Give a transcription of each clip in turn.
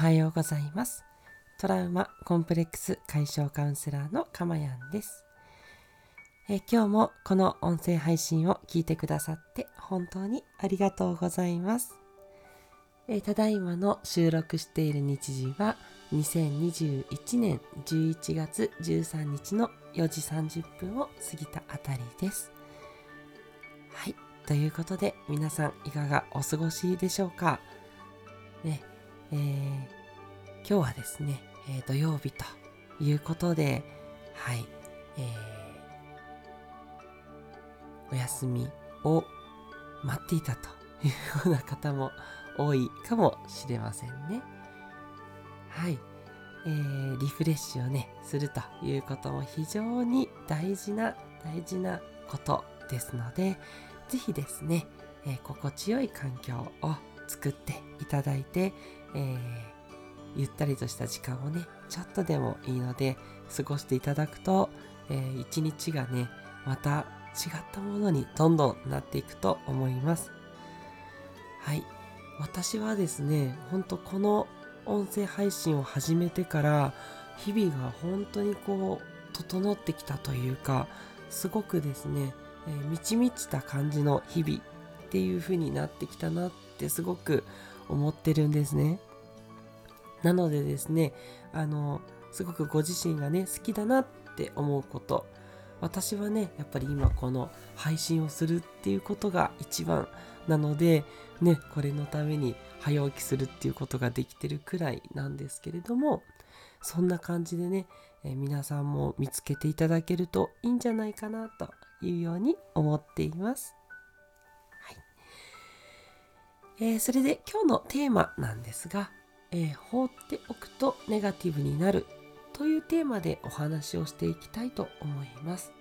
はようございます。トラウマコンプレックス解消カウンセラーのかまやんです。え今日もこの音声配信を聞いてくださって本当にありがとうございます。えただいまの収録している日時は2021年11月13日の4時30分を過ぎたあたりです。はい。ということで皆さんいかがお過ごしでしょうか？ねえー、今日はですね、えー、土曜日ということで、はい、えー、お休みを待っていたというような方も多いかもしれませんね。はい。えー、リフレッシュをね、するということも非常に大事な、大事なことですので、ぜひですね、えー、心地よい環境を作っていただいて、えー、ゆったりとした時間をね、ちょっとでもいいので過ごしていただくと、えー、一日がね、また違ったものにどんどんなっていくと思います。はい。私はですね、ほんとこの音声配信を始めてから日々が本当にこう整ってきたというかすごくですね、えー、満ち満ちた感じの日々っていう風になってきたなってすごく思ってるんですね。なのでですね、あの、すごくご自身がね、好きだなって思うこと。私はね、やっぱり今この配信をするっていうことが一番なので、ね、これのために早起きするっていうことができてるくらいなんですけれども、そんな感じでね、え皆さんも見つけていただけるといいんじゃないかなというように思っています。えー、それで今日のテーマなんですが、えー、放っておくとネガティブになるというテーマでお話をしていきたいと思います。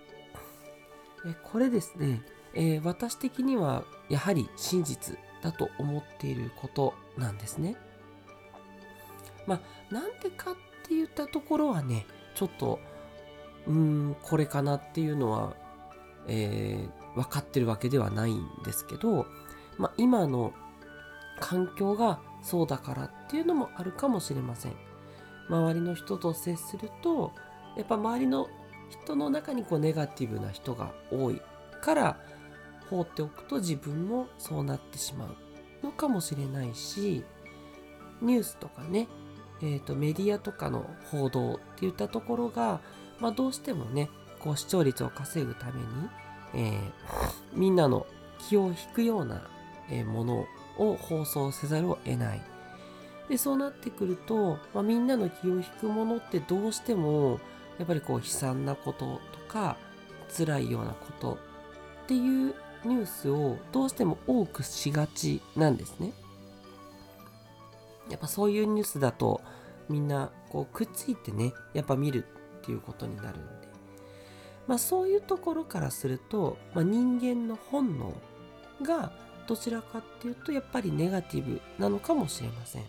え、これですね、え私的にはやはり真実だと思っていることなんですね。まあ、なんでかって言ったところはね、ちょっと、うーん、これかなっていうのは、えー、分かってるわけではないんですけど、まあ、今の環境がそうだからっていうのもあるかもしれません。周りの人と接するとやっぱ周りの人の中にこうネガティブな人が多いから放っておくと自分もそうなってしまうのかもしれないしニュースとかね、えーと、メディアとかの報道っていったところが、まあ、どうしてもねこう視聴率を稼ぐために、えー、みんなの気を引くような、えー、ものを放送せざるを得ない。でそうなってくると、まあ、みんなの気を引くものってどうしてもやっぱりこう悲惨なこととか辛いようなことっていうニュースをどうしても多くしがちなんですね。やっぱそういうニュースだとみんなこうくっついてねやっぱ見るっていうことになるんで、まあ、そういうところからすると、まあ、人間の本能がどちらかっていうとやっぱりネガティブなのかもしれません。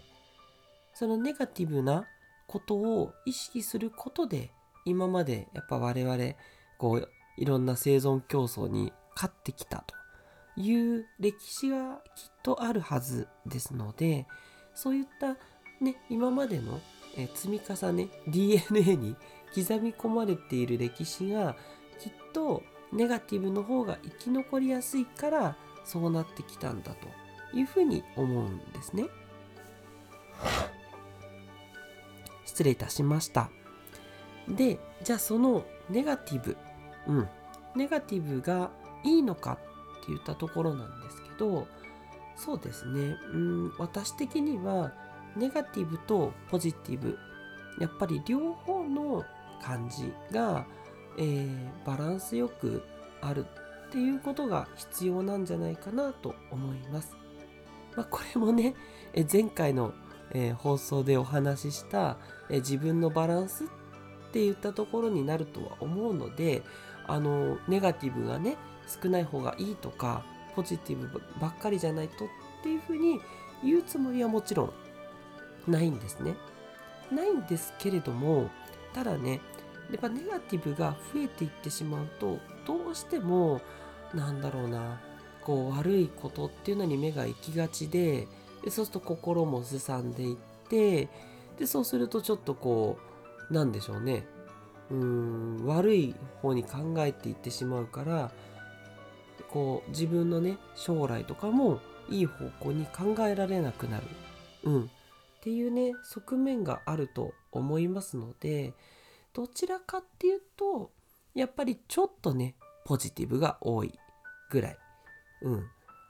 そのネガティブなことを意識することで今までやっぱ我々こういろんな生存競争に勝ってきたという歴史がきっとあるはずですのでそういったね今までの積み重ね DNA に刻み込まれている歴史がきっとネガティブの方が生き残りやすいからそうなってきたんだというふうに思うんですね。失礼いたしました。で、じゃあそのネガティブ、うん、ネガティブがいいのかって言ったところなんですけど、そうですね、うん、私的にはネガティブとポジティブ、やっぱり両方の感じが、えー、バランスよくあるっていうことが必要なんじゃないかなと思います。まあ、これもね、前回の、放送でお話しした、自分のバランスって言ったところになるとは思うので、あの、ネガティブがね、少ない方がいいとか、ポジティブばっかりじゃないとっていうふうに言うつもりはもちろんないんですね。ないんですけれども、ただね、やっぱネガティブが増えていってしまうと、どうしてもなんだろうなこう悪いことっていうのに目が行きがちででそうすると心もすさんでいってでそうするとちょっとこうなんでしょうね。うん悪い方に考えていってしまうからこう自分のね将来とかもいい方向に考えられなくなる、うん、っていうね側面があると思いますのでどちらかっていうとやっぱりちょっとねポジティブが多いぐらい、うん、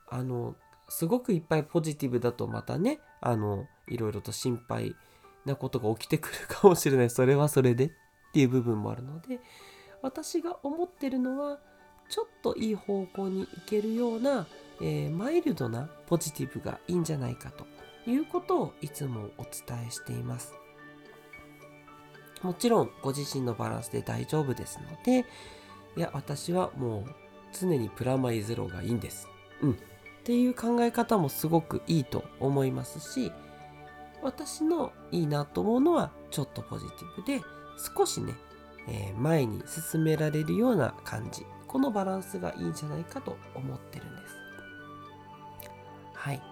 あのすごくいっぱいポジティブだとまたねあのいろいろと心配なことが起きてくるかもしれない。それはそれでっていう部分もあるので私が思ってるのはちょっといい方向に行けるような、えー、マイルドなポジティブがいいんじゃないかということをいつもお伝えしています。もちろんご自身のバランスで大丈夫ですのでいや私はもう常にプラマイゼロがいいんです。うん。っていう考え方もすごくいいと思いますし私のいいなと思うのはちょっとポジティブで少しね、えー、前に進められるような感じ。このバランスがいいんじゃないかと思ってるんです。はい。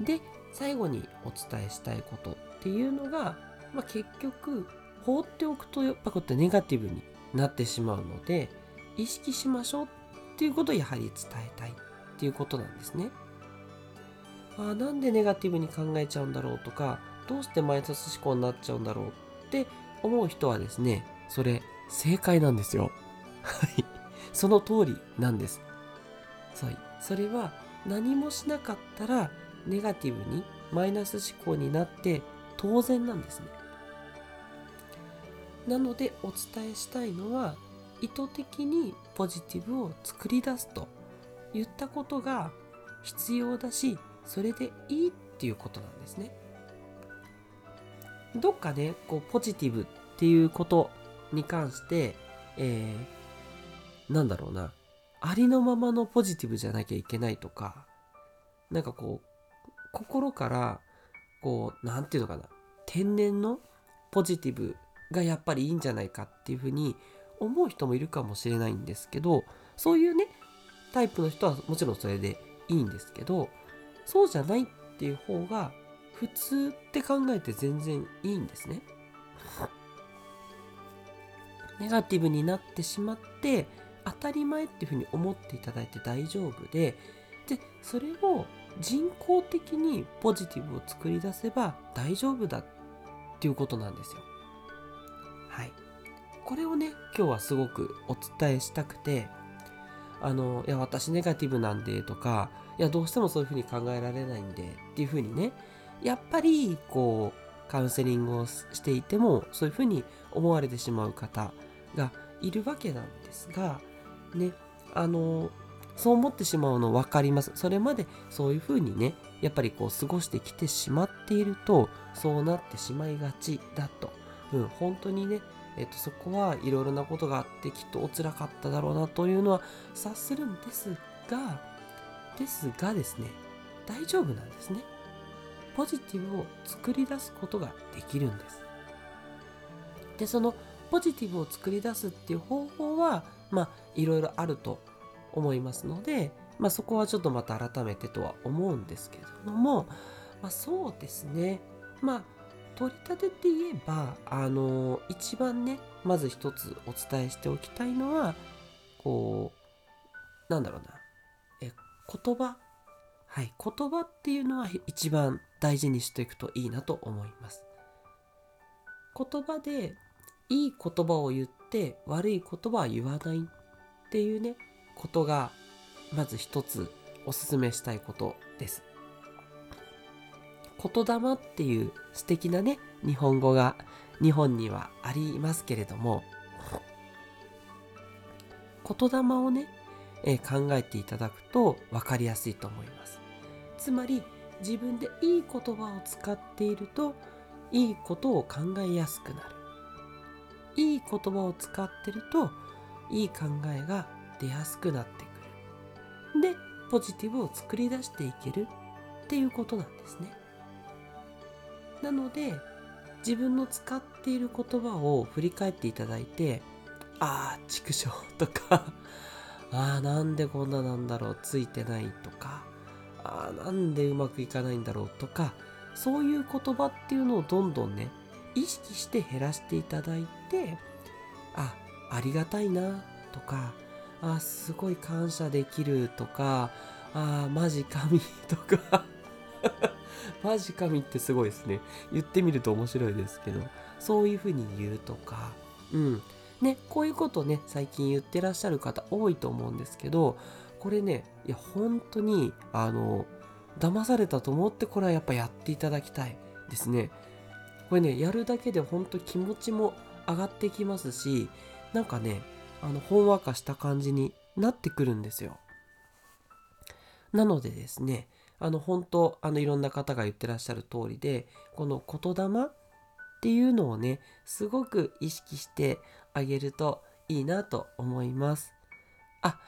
で最後にお伝えしたいことっていうのが、まあ、結局放っておくとやっぱこうやってネガティブになってしまうので意識しましょうっていうことをやはり伝えたいっていうことなんですね。あなんでネガティブに考えちゃうんだろうとかどうしてマイナス思考になっちゃうんだろうって思う人はですねそれ正解なんですよ。はいその通りなんです。そうそれは何もしなかったらネガティブにマイナス思考になって当然なんですね。なのでお伝えしたいのは意図的にポジティブを作り出すと言ったことが必要だしそれでいいっていうことなんですね。どっかねこうポジティブっていうことに関して、えー、なんだろうなありのままのポジティブじゃなきゃいけないとかなんかこう心からこう何て言うのかな天然のポジティブがやっぱりいいんじゃないかっていうふうに思う人もいるかもしれないんですけどそういうねタイプの人はもちろんそれでいいんですけどそうじゃないっていう方が普通って考えて全然いいんですね。ネガティブになってしまって当たり前っていうふうに思っていただいて大丈夫ででそれを人工的にポジティブを作り出せば大丈夫だっていうことなんですよ。はい。これをね、今日はすごくお伝えしたくて、あの、いや、私ネガティブなんでとか、いや、どうしてもそういうふうに考えられないんでっていうふうにね、やっぱり、こう、カウンセリングをしていても、そういうふうに思われてしまう方がいるわけなんですが、ね、あの、そう思ってしまうの分かります。それまでそういうふうにね、やっぱりこう過ごしてきてしまっていると、そうなってしまいがちだと。うん、本当にね、えっと、そこはいろいろなことがあってきっとお辛かっただろうなというのは察するんですが、ですがですね、大丈夫なんですね。ポジティブを作り出すことができるんです。で、そのポジティブを作り出すっていう方法は、まあ、いろいろあると思いますので、まあ、そこはちょっとまた改めてとは思うんですけれども、まあ、そうですね。まあ、取り立てて言えば、あの、一番ね、まず一つお伝えしておきたいのは、こう、なんだろうな、え、言葉。はい、言葉っていうのは一番大事にしていくといいなと思います。言葉で、いい言葉を言って悪い言葉は言わないっていうね、ことが、まず一つお勧めしたいことです。言霊っていう素敵なね、日本語が日本にはありますけれども、言霊をね、え、考えていただくと分かりやすいと思います。つまり自分でいい言葉を使っているといいことを考えやすくなる。いい言葉を使ってるといい考えが出やすくなってくる。で、ポジティブを作り出していけるっていうことなんですね。なので自分の使っている言葉を振り返っていただいてああ畜生とかああなんでこんななんだろうついてないとかああなんでうまくいかないんだろうとかそういう言葉っていうのをどんどんね意識して減らしていただいてあありがたいなとかあすごい感謝できるとかあマジ神とかマジ神ってすごいですね。言ってみると面白いですけど。そういうふうに言うとか。うん。ねこういうことね最近言ってらっしゃる方多いと思うんですけどこれねいや本当にあの騙されたと思ってこれはやっぱやっていただきたいですね。これねやるだけで本当気持ちも上がってきますしなんかねあのほんわかした感じになってくるんですよ。なのでですねあの本当あのいろんな方が言ってらっしゃる通りでこの言霊っていうのをねすごく意識してあげるといいなと思いますあ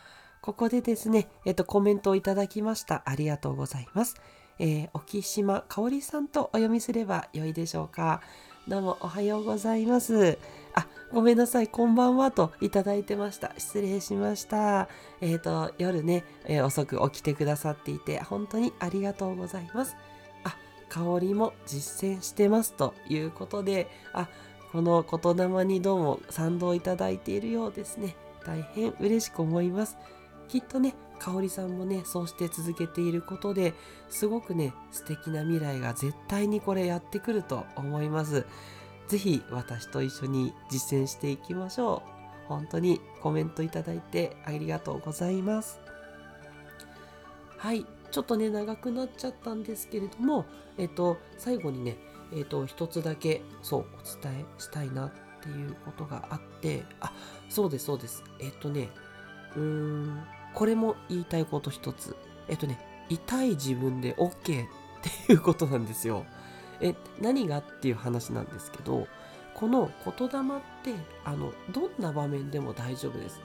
ここでですね、えっと、コメントをいただきました。ありがとうございます。えー、沖島かおりさんとお読みすればよいでしょうか。どうもおはようございます。あ、ごめんなさい、こんばんはといただいてました。失礼しました。えっ、ー、と、夜ね、えー、遅く起きてくださっていて、本当にありがとうございます。あ、香りも実践してますということで、あ、この言霊にどうも賛同いただいているようですね。大変嬉しく思います。きっとね香里さんもねそうして続けていることですごくね素敵な未来が絶対にこれやってくると思います是非私と一緒に実践していきましょう本当にコメントいただいてありがとうございますはいちょっとね長くなっちゃったんですけれどもえっと最後にねえっと一つだけそうお伝えしたいなっていうことがあってあそうですそうですえっとねうーんこれも言いたいこと一つ。えっとね、痛い自分で OK っていうことなんですよ。え、何がっていう話なんですけど、この言霊ってあのどんな場面でも大丈夫です。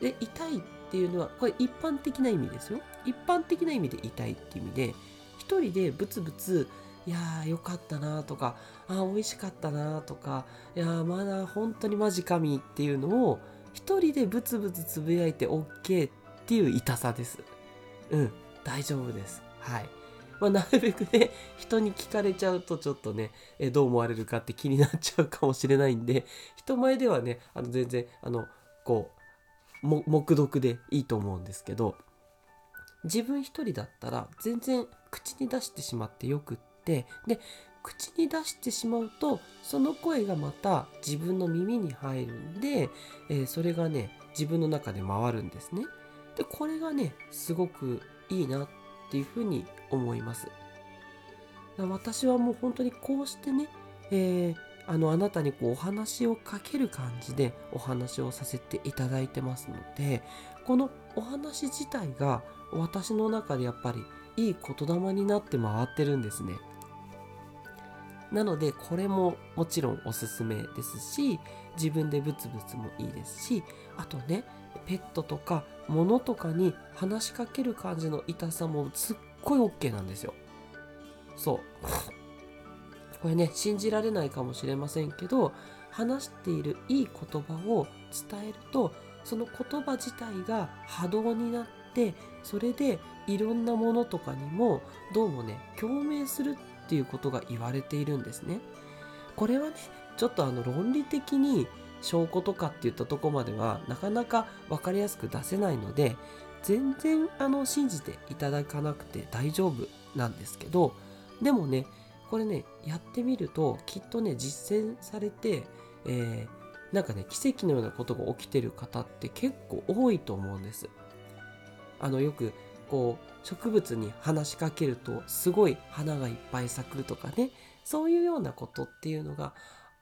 で、痛いっていうのはこれ一般的な意味ですよ。一般的な意味で痛いっていう意味で、一人でブツブツいやーよかったなとか、あー美味しかったなとか、いやーまだ本当にマジ神っていうのを一人でブツブツつぶやいて OK ってっていう痛さです。うん、大丈夫です。はい。まあ、なるべくね、人に聞かれちゃうとちょっとね、えどう思われるかって気になっちゃうかもしれないんで、人前ではね、あの全然、あの、こう、黙読でいいと思うんですけど、自分一人だったら全然口に出してしまってよくって、で、口に出してしまうと、その声がまた自分の耳に入るんで、えー、それがね、自分の中で回るんですね。でこれがねすごくいいなっていうふうに思います。私はもう本当にこうしてね、えー、あのあなたにこうお話をかける感じでお話をさせていただいてますのでこのお話自体が私の中でやっぱりいい言霊になって回ってるんですね。なのでこれももちろんおすすめですし自分でブツブツもいいですしあとねペットとか物とかに話しかける感じの痛さもすっごい OK なんですよ。そう。これね、信じられないかもしれませんけど、話しているいい言葉を伝えると、その言葉自体が波動になって、それでいろんなものとかにもどうもね、共鳴するっていうことが言われているんですね。これはね、ちょっとあの論理的に証拠とかっていったとこまではなかなか分かりやすく出せないので全然あの信じていただかなくて大丈夫なんですけどでもねこれねやってみるときっとね実践されて、えー、なんかね奇跡のようなことが起きてる方って結構多いと思うんです。あのよくこう植物に話しかけるとすごい花がいっぱい咲くとかねそういうようなことっていうのが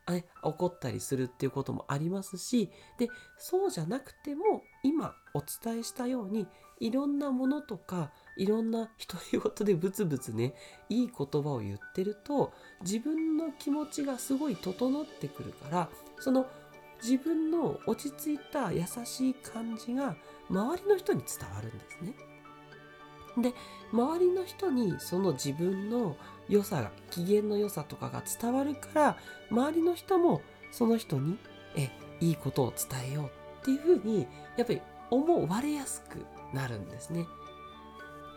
起こったりするっていうこともありますしでそうじゃなくても今お伝えしたようにいろんなものとかいろんな独り言でブツブツねいい言葉を言ってると自分の気持ちがすごい整ってくるからその自分の落ち着いた優しい感じが周りの人に伝わるんですね。で周りの人にその自分の良さが機嫌の良さとかが伝わるから周りの人もその人にえいいことを伝えようっていうふうにやっぱり思われやすくなるんですね。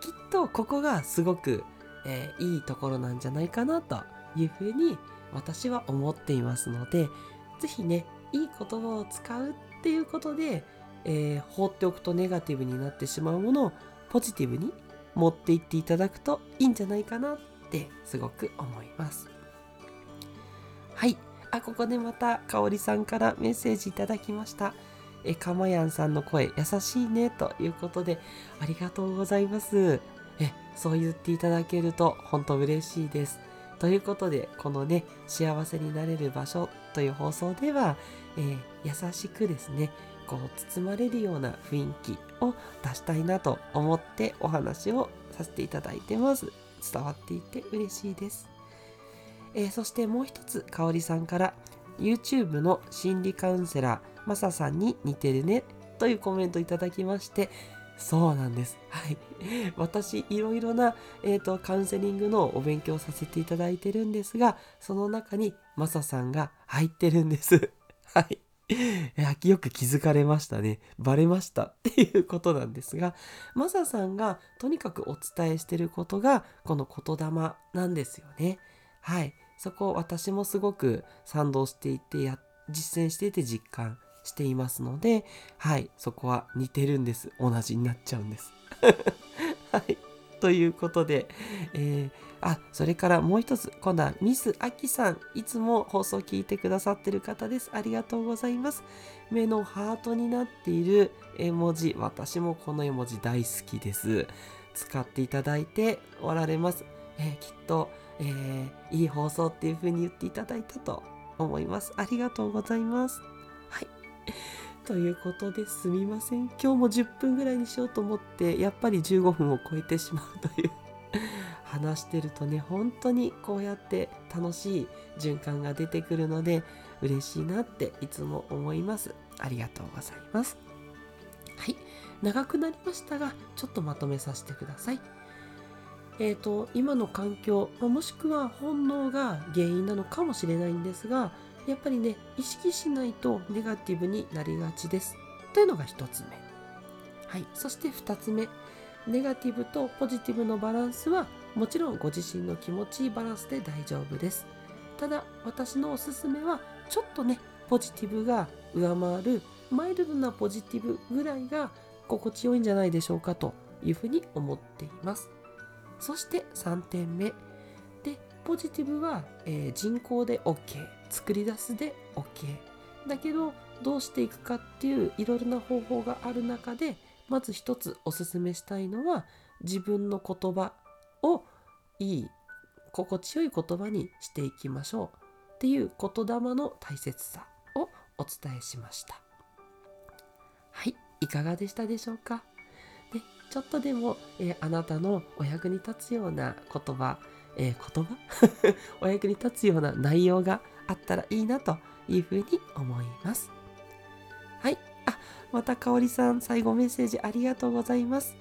きっとここがすごくえー、いいところなんじゃないかなというふうに私は思っていますので是非ねいい言葉を使うっていうことで、えー、放っておくとネガティブになってしまうものをポジティブに持っていっていただくといいんじゃないかなってすごく思います。はい。あ、ここでまたかおりさんからメッセージいただきました。え、かまやんさんの声優しいねということでありがとうございます。え、そう言っていただけると本当嬉しいです。ということで、このね、幸せになれる場所という放送では、えー、優しくですね、こう包まれるような雰囲気を出したいなと思ってお話をさせていただいてます。伝わっていて嬉しいです。えー、そしてもう一つ、かおりさんから YouTube の心理カウンセラー、マサさんに似てるねというコメントいただきまして、そうなんです。はい。私、いろいろな、えーと、カウンセリングのお勉強させていただいてるんですが、その中にマサさんが入ってるんです。はい。よく気づかれましたね。バレましたっていうことなんですが、マサさんがとにかくお伝えしてることが、この言霊なんですよね。はい。そこ私もすごく賛同していてや、実践していて実感していますので、はい、そこは似てるんです。同じになっちゃうんです。はい。ということで、えー、あ、それからもう一つ、今度はミス・アキさん、いつも放送聞いてくださってる方です。ありがとうございます。目のハートになっている絵文字、私もこの絵文字大好きです。使っていただいておられます。えー、きっと、えー、いい放送っていう風に言っていただいたと思います。ありがとうございます。はい。ということですみません。今日も10分ぐらいにしようと思って、やっぱり15分を超えてしまうという話してるとね、本当にこうやって楽しい循環が出てくるので、嬉しいなっていつも思います。ありがとうございます。はい。長くなりましたが、ちょっとまとめさせてください。えーと、今の環境、もしくは本能が原因なのかもしれないんですがやっぱりね意識しないとネガティブになりがちです。というのが1つ目。はい。そして2つ目。ネガティブとポジティブのバランスはもちろんご自身の気持ちいいバランスで大丈夫です。ただ私のおすすめはちょっとねポジティブが上回るマイルドなポジティブぐらいが心地よいんじゃないでしょうかというふうに思っています。そして3点目。でポジティブは、えー、人口で OK 作り出すで OK だけどどうしていくかっていういろいろな方法がある中でまず一つおすすめしたいのは自分の言葉をいい心地よい言葉にしていきましょう。っていう言霊の大切さをお伝えしました。はいいかがでしたでしょうか？でちょっとでも、えー、あなたのお役に立つような言葉、えー、言葉？お役に立つような内容があったらいいなというふうに思います。はい。あ、またかおりさん、最後メッセージありがとうございます。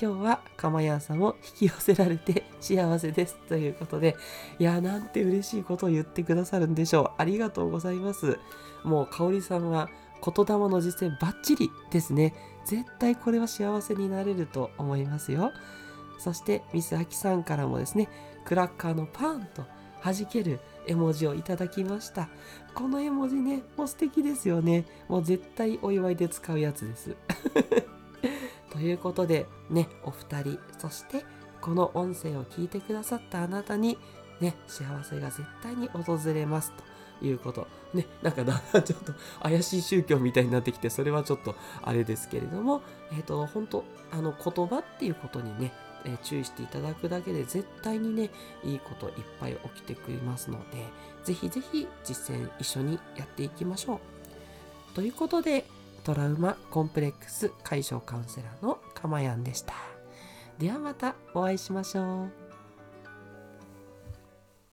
今日はかまやんさんを引き寄せられて幸せですということで、いや、なんて嬉しいことを言ってくださるんでしょう。ありがとうございます。もうかおりさんは言霊の実践バッチリですね。絶対これは幸せになれると思いますよ。そしてミスアキさんからもですね、クラッカーのパンと弾ける絵文字をいただきました。この絵文字ね、もう素敵ですよね。もう絶対お祝いで使うやつです。ということで、ね、お二人、そしてこの音声を聞いてくださったあなたに、ね、幸せが絶対に訪れますということ。ね、なんかだんだんちょっと怪しい宗教みたいになってきて、それはちょっとあれですけれども、えっ、ー、と、本当あの言葉っていうことにね、え注意していただくだけで絶対にねいいこといっぱい起きてくれますのでぜひぜひ実践一緒にやっていきましょう。ということでトラウマコンプレックス解消カウンセラーのかまやんでした。ではまたお会いしましょう。